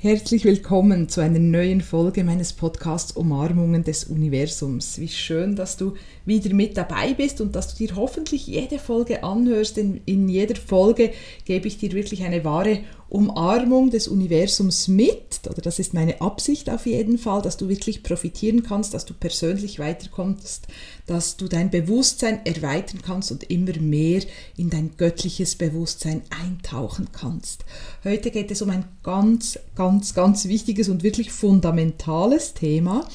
Herzlich willkommen zu einer neuen Folge meines Podcasts Umarmungen des Universums. Wie schön, dass du wieder mit dabei bist und dass du dir hoffentlich jede Folge anhörst, denn in jeder Folge gebe ich dir wirklich eine wahre Umarmung des Universums mit, oder das ist meine Absicht auf jeden Fall, dass du wirklich profitieren kannst, dass du persönlich weiterkommst, dass du dein Bewusstsein erweitern kannst und immer mehr in dein göttliches Bewusstsein eintauchen kannst. Heute geht es um ein ganz, ganz, ganz wichtiges und wirklich fundamentales Thema.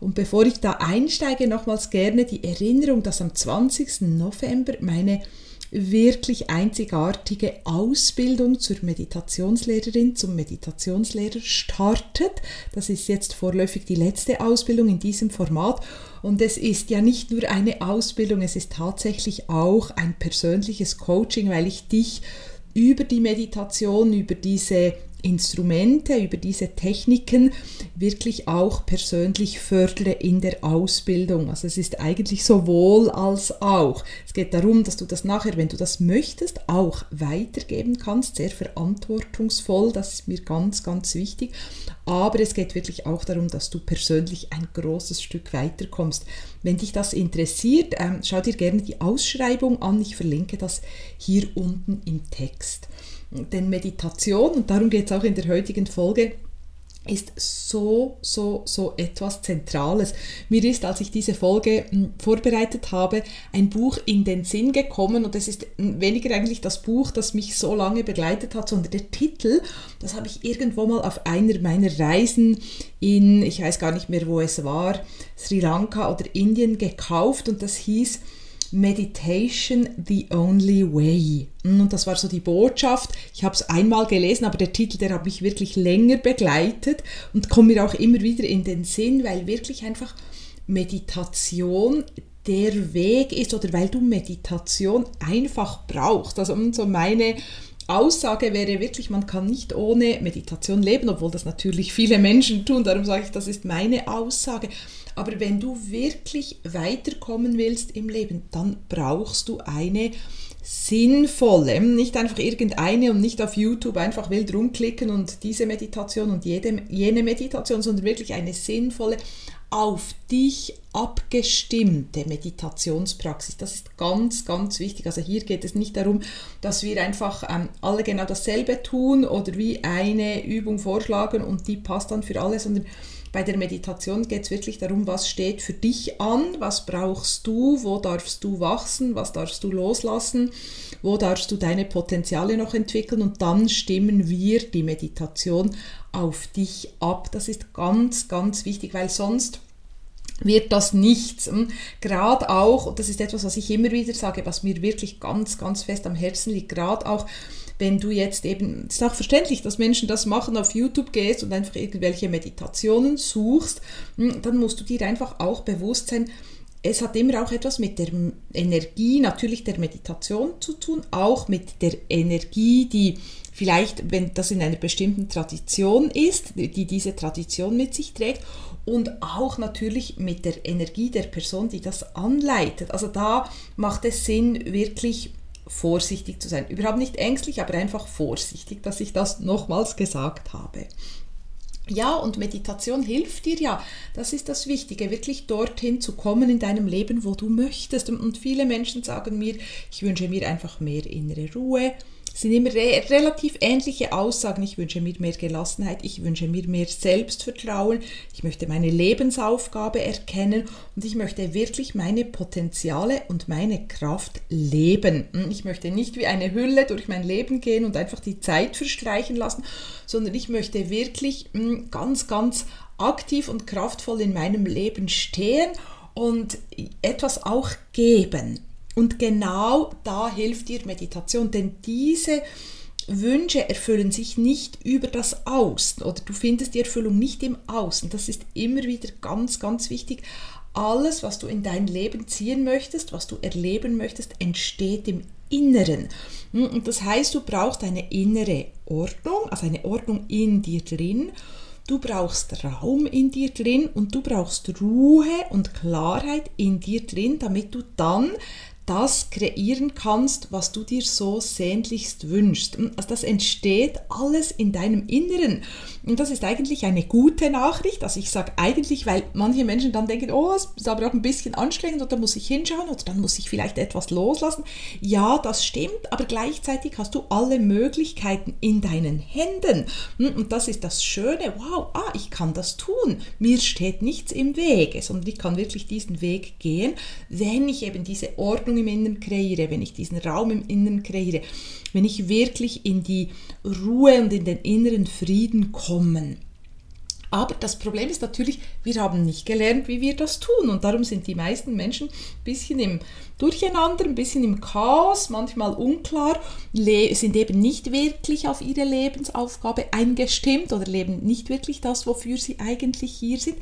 Und bevor ich da einsteige, nochmals gerne die Erinnerung, dass am 20. November meine wirklich einzigartige Ausbildung zur Meditationslehrerin, zum Meditationslehrer startet. Das ist jetzt vorläufig die letzte Ausbildung in diesem Format. Und es ist ja nicht nur eine Ausbildung, es ist tatsächlich auch ein persönliches Coaching, weil ich dich über die Meditation, über diese Instrumente, über diese Techniken wirklich auch persönlich fördere in der Ausbildung. Also es ist eigentlich sowohl als auch. Es geht darum, dass du das nachher, wenn du das möchtest, auch weitergeben kannst, sehr verantwortungsvoll, das ist mir ganz, ganz wichtig. Aber es geht wirklich auch darum, dass du persönlich ein großes Stück weiterkommst. Wenn dich das interessiert, ähm, schau dir gerne die Ausschreibung an. Ich verlinke das hier unten im Text. Denn Meditation, und darum geht es auch in der heutigen Folge, ist so, so, so etwas Zentrales. Mir ist, als ich diese Folge hm, vorbereitet habe, ein Buch in den Sinn gekommen und es ist weniger eigentlich das Buch, das mich so lange begleitet hat, sondern der Titel, das habe ich irgendwo mal auf einer meiner Reisen in, ich weiß gar nicht mehr, wo es war, Sri Lanka oder Indien gekauft und das hieß Meditation the Only Way. Und das war so die Botschaft. Ich habe es einmal gelesen, aber der Titel, der hat mich wirklich länger begleitet und kommt mir auch immer wieder in den Sinn, weil wirklich einfach Meditation der Weg ist oder weil du Meditation einfach brauchst. Also so meine Aussage wäre wirklich, man kann nicht ohne Meditation leben, obwohl das natürlich viele Menschen tun. Darum sage ich, das ist meine Aussage. Aber wenn du wirklich weiterkommen willst im Leben, dann brauchst du eine sinnvolle, nicht einfach irgendeine und nicht auf YouTube einfach wild rumklicken und diese Meditation und jede, jene Meditation, sondern wirklich eine sinnvolle, auf dich abgestimmte Meditationspraxis. Das ist ganz, ganz wichtig. Also hier geht es nicht darum, dass wir einfach ähm, alle genau dasselbe tun oder wie eine Übung vorschlagen und die passt dann für alle, sondern bei der Meditation geht es wirklich darum, was steht für dich an, was brauchst du, wo darfst du wachsen, was darfst du loslassen, wo darfst du deine Potenziale noch entwickeln und dann stimmen wir die Meditation auf dich ab. Das ist ganz, ganz wichtig, weil sonst wird das nichts. Hm? Gerade auch, und das ist etwas, was ich immer wieder sage, was mir wirklich ganz, ganz fest am Herzen liegt, gerade auch wenn du jetzt eben, es ist auch verständlich, dass Menschen das machen, auf YouTube gehst und einfach irgendwelche Meditationen suchst, hm, dann musst du dir einfach auch bewusst sein, es hat immer auch etwas mit der Energie natürlich der Meditation zu tun, auch mit der Energie, die vielleicht, wenn das in einer bestimmten Tradition ist, die diese Tradition mit sich trägt und auch natürlich mit der Energie der Person, die das anleitet. Also da macht es Sinn, wirklich vorsichtig zu sein. Überhaupt nicht ängstlich, aber einfach vorsichtig, dass ich das nochmals gesagt habe. Ja, und Meditation hilft dir ja. Das ist das Wichtige, wirklich dorthin zu kommen in deinem Leben, wo du möchtest. Und viele Menschen sagen mir, ich wünsche mir einfach mehr innere Ruhe, sind immer re relativ ähnliche Aussagen. Ich wünsche mir mehr Gelassenheit, ich wünsche mir mehr Selbstvertrauen, ich möchte meine Lebensaufgabe erkennen und ich möchte wirklich meine Potenziale und meine Kraft leben. Hm, ich möchte nicht wie eine Hülle durch mein Leben gehen und einfach die Zeit verstreichen lassen, sondern ich möchte wirklich hm, ganz, ganz aktiv und kraftvoll in meinem Leben stehen und etwas auch geben. Und genau da hilft dir Meditation, denn diese Wünsche erfüllen sich nicht über das Außen oder du findest die Erfüllung nicht im Außen. Das ist immer wieder ganz, ganz wichtig. Alles, was du in dein Leben ziehen möchtest, was du erleben möchtest, entsteht im Inneren. Und das heißt, du brauchst eine innere Ordnung, also eine Ordnung in dir drin. Du brauchst Raum in dir drin und du brauchst Ruhe und Klarheit in dir drin, damit du dann das kreieren kannst, was du dir so sehnlichst wünschst. Also das entsteht alles in deinem Inneren. Und das ist eigentlich eine gute Nachricht. Also ich sage eigentlich, weil manche Menschen dann denken, oh, es ist aber auch ein bisschen anstrengend oder muss ich hinschauen oder dann muss ich vielleicht etwas loslassen. Ja, das stimmt, aber gleichzeitig hast du alle Möglichkeiten in deinen Händen. Und das ist das Schöne. Wow, ah, ich kann das tun. Mir steht nichts im Wege, sondern ich kann wirklich diesen Weg gehen, wenn ich eben diese Ordnung im Inneren kreiere, wenn ich diesen Raum im Inneren kreiere, wenn ich wirklich in die Ruhe und in den inneren Frieden komme. Aber das Problem ist natürlich, wir haben nicht gelernt, wie wir das tun. Und darum sind die meisten Menschen ein bisschen im Durcheinander, ein bisschen im Chaos, manchmal unklar, sind eben nicht wirklich auf ihre Lebensaufgabe eingestimmt oder leben nicht wirklich das, wofür sie eigentlich hier sind,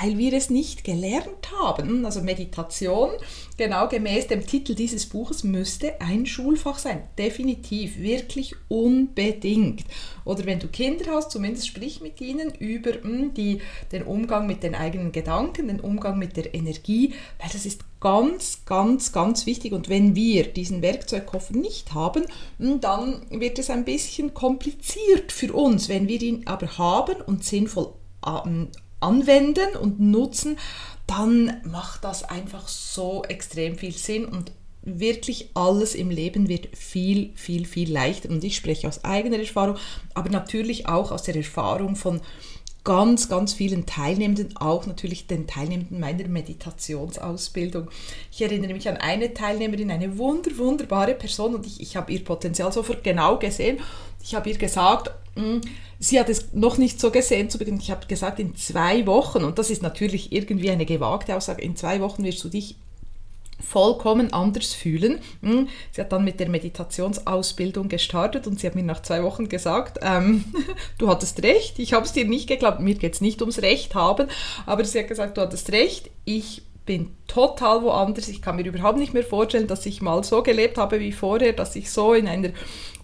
weil wir es nicht gelernt haben. Also Meditation, genau gemäß dem Titel dieses Buches, müsste ein Schulfach sein. Definitiv, wirklich unbedingt. Oder wenn du Kinder hast, zumindest sprich mit ihnen über hm, die, den Umgang mit den eigenen Gedanken, den Umgang mit der Energie, weil das ist ganz, ganz, ganz wichtig. Und wenn wir diesen Werkzeugkoffer nicht haben, hm, dann wird es ein bisschen kompliziert für uns. Wenn wir ihn aber haben und sinnvoll ähm, anwenden und nutzen, dann macht das einfach so extrem viel Sinn und wirklich alles im Leben wird viel, viel, viel leichter. Und ich spreche aus eigener Erfahrung, aber natürlich auch aus der Erfahrung von ganz, ganz vielen Teilnehmenden, auch natürlich den Teilnehmenden meiner Meditationsausbildung. Ich erinnere mich an eine Teilnehmerin, eine wunder, wunderbare Person und ich, ich habe ihr Potenzial sofort genau gesehen. Ich habe ihr gesagt, hm, sie hat es noch nicht so gesehen zu Beginn. Ich habe gesagt, in zwei Wochen, und das ist natürlich irgendwie eine gewagte Aussage, in zwei Wochen wirst du dich vollkommen anders fühlen. Hm, sie hat dann mit der Meditationsausbildung gestartet und sie hat mir nach zwei Wochen gesagt, ähm, du hattest recht, ich habe es dir nicht geglaubt, mir geht es nicht ums Recht haben, aber sie hat gesagt, du hattest recht, ich bin total woanders. Ich kann mir überhaupt nicht mehr vorstellen, dass ich mal so gelebt habe wie vorher, dass ich so in einer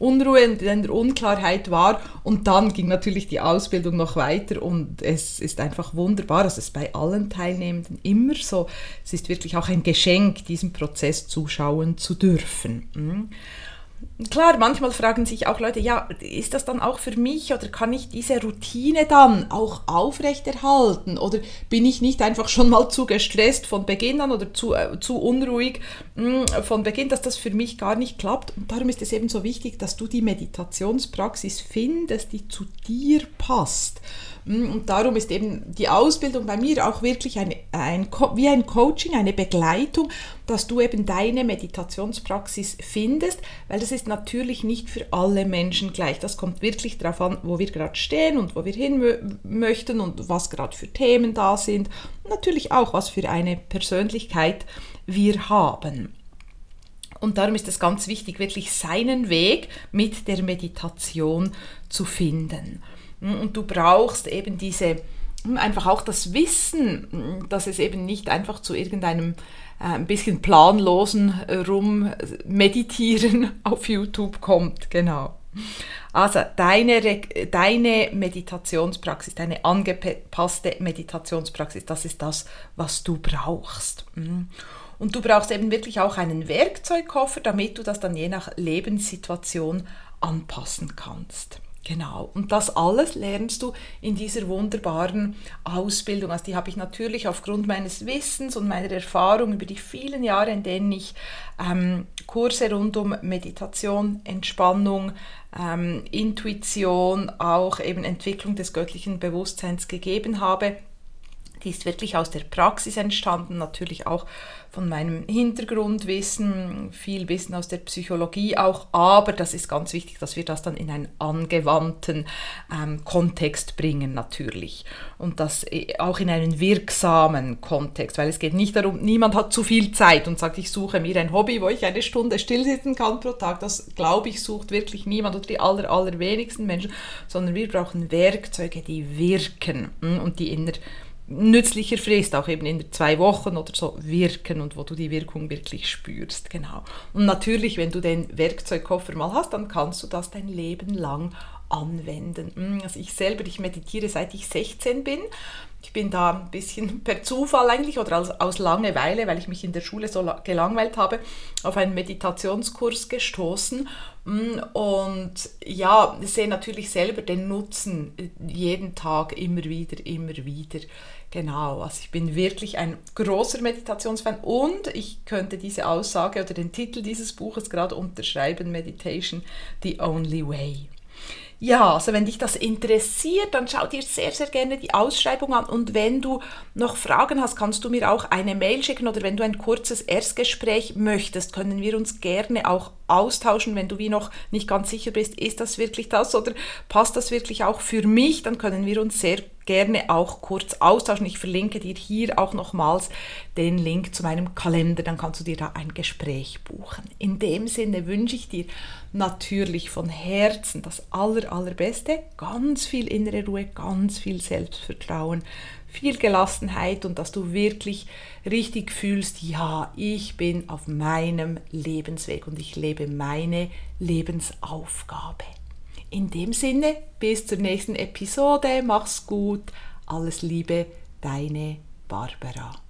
Unruhe in einer Unklarheit war. Und dann ging natürlich die Ausbildung noch weiter und es ist einfach wunderbar. Also es ist bei allen Teilnehmenden immer so. Es ist wirklich auch ein Geschenk, diesem Prozess zuschauen zu dürfen. Klar, manchmal fragen sich auch Leute, ja, ist das dann auch für mich oder kann ich diese Routine dann auch aufrechterhalten oder bin ich nicht einfach schon mal zu gestresst von Beginn an oder zu, äh, zu unruhig mh, hm, von Beginn, dass das für mich gar nicht klappt. Und darum ist es eben so wichtig, dass du die Meditationspraxis findest, die zu dir passt. Hm, und darum ist eben die Ausbildung bei mir auch wirklich ein, ein, wie ein Coaching, eine Begleitung, dass du eben deine Meditationspraxis findest, weil das ist natürlich nicht für alle Menschen gleich. Das kommt wirklich darauf an, wo wir gerade stehen und wo wir hin möchten und was gerade für Themen da sind. Und natürlich auch, was für eine Persönlichkeit wir haben. Und darum ist es ganz wichtig, wirklich seinen Weg mit der Meditation zu finden. Und du brauchst eben diese, einfach auch das Wissen, dass es eben nicht einfach zu irgendeinem äh, ein bisschen planlosen Rummeditieren auf YouTube kommt. Genau. Also deine, deine Meditationspraxis, deine angepasste Meditationspraxis, das ist das, was du brauchst. Mhm. Und du brauchst eben wirklich auch einen Werkzeugkoffer, damit du das dann je nach Lebenssituation anpassen kannst. Genau. Und das alles lernst du in dieser wunderbaren Ausbildung. Also die habe ich natürlich aufgrund meines Wissens und meiner Erfahrung über die vielen Jahre, in denen ich ähm, Kurse rund um Meditation, Entspannung, ähm, Intuition, auch eben Entwicklung des göttlichen Bewusstseins gegeben habe, die ist wirklich aus der Praxis entstanden, natürlich auch von meinem Hintergrundwissen, viel Wissen aus der Psychologie auch, aber das ist ganz wichtig, dass wir das dann in einen angewandten ähm, Kontext bringen natürlich. Und das äh, auch in einen wirksamen Kontext, weil es geht nicht darum, niemand hat zu viel Zeit und sagt, ich suche mir ein Hobby, wo ich eine Stunde stillsitzen kann pro Tag, das glaube ich sucht wirklich niemand oder die aller, allerwenigsten Menschen, sondern wir brauchen Werkzeuge, die wirken hm, und die in nützlicher Frist, auch eben in zwei Wochen oder so, wirken und wo du die Wirkung wirklich spürst. Genau. Und natürlich, wenn du den Werkzeugkoffer mal hast, dann kannst du das dein Leben lang anwenden. Hm, also ich selber, ich meditiere seit ich 16 bin. Ich bin da ein bisschen per Zufall eigentlich oder aus, aus Langeweile, weil ich mich in der Schule so gelangweilt habe, auf einen Meditationskurs gestoßen hm, und ja, sehe natürlich selber den Nutzen jeden Tag immer wieder, immer wieder. Genau, also ich bin wirklich ein großer Meditationsfan und ich könnte diese Aussage oder den Titel dieses Buches gerade unterschreiben, Meditation, The Only Way. Ja, also wenn dich das interessiert, dann schau dir sehr, sehr gerne die Ausschreibung an. Und wenn du noch Fragen hast, kannst du mir auch eine Mail schicken oder wenn du ein kurzes Erstgespräch möchtest, können wir uns gerne auch austauschen, wenn du wie noch nicht ganz sicher bist, ist das wirklich das oder passt das wirklich auch für mich, dann können wir uns sehr gerne auch kurz austauschen. Ich verlinke dir hier auch nochmals den Link zu meinem Kalender, dann kannst du dir da ein Gespräch buchen. In dem Sinne wünsche ich dir natürlich von Herzen das aller, allerbeste, ganz viel innere Ruhe, ganz viel Selbstvertrauen, viel Gelassenheit und dass du wirklich richtig fühlst, ja, ich bin auf meinem Lebensweg und ich lebe meine Lebensaufgabe. In dem Sinne, bis zur nächsten Episode, mach's gut, alles Liebe, deine Barbara.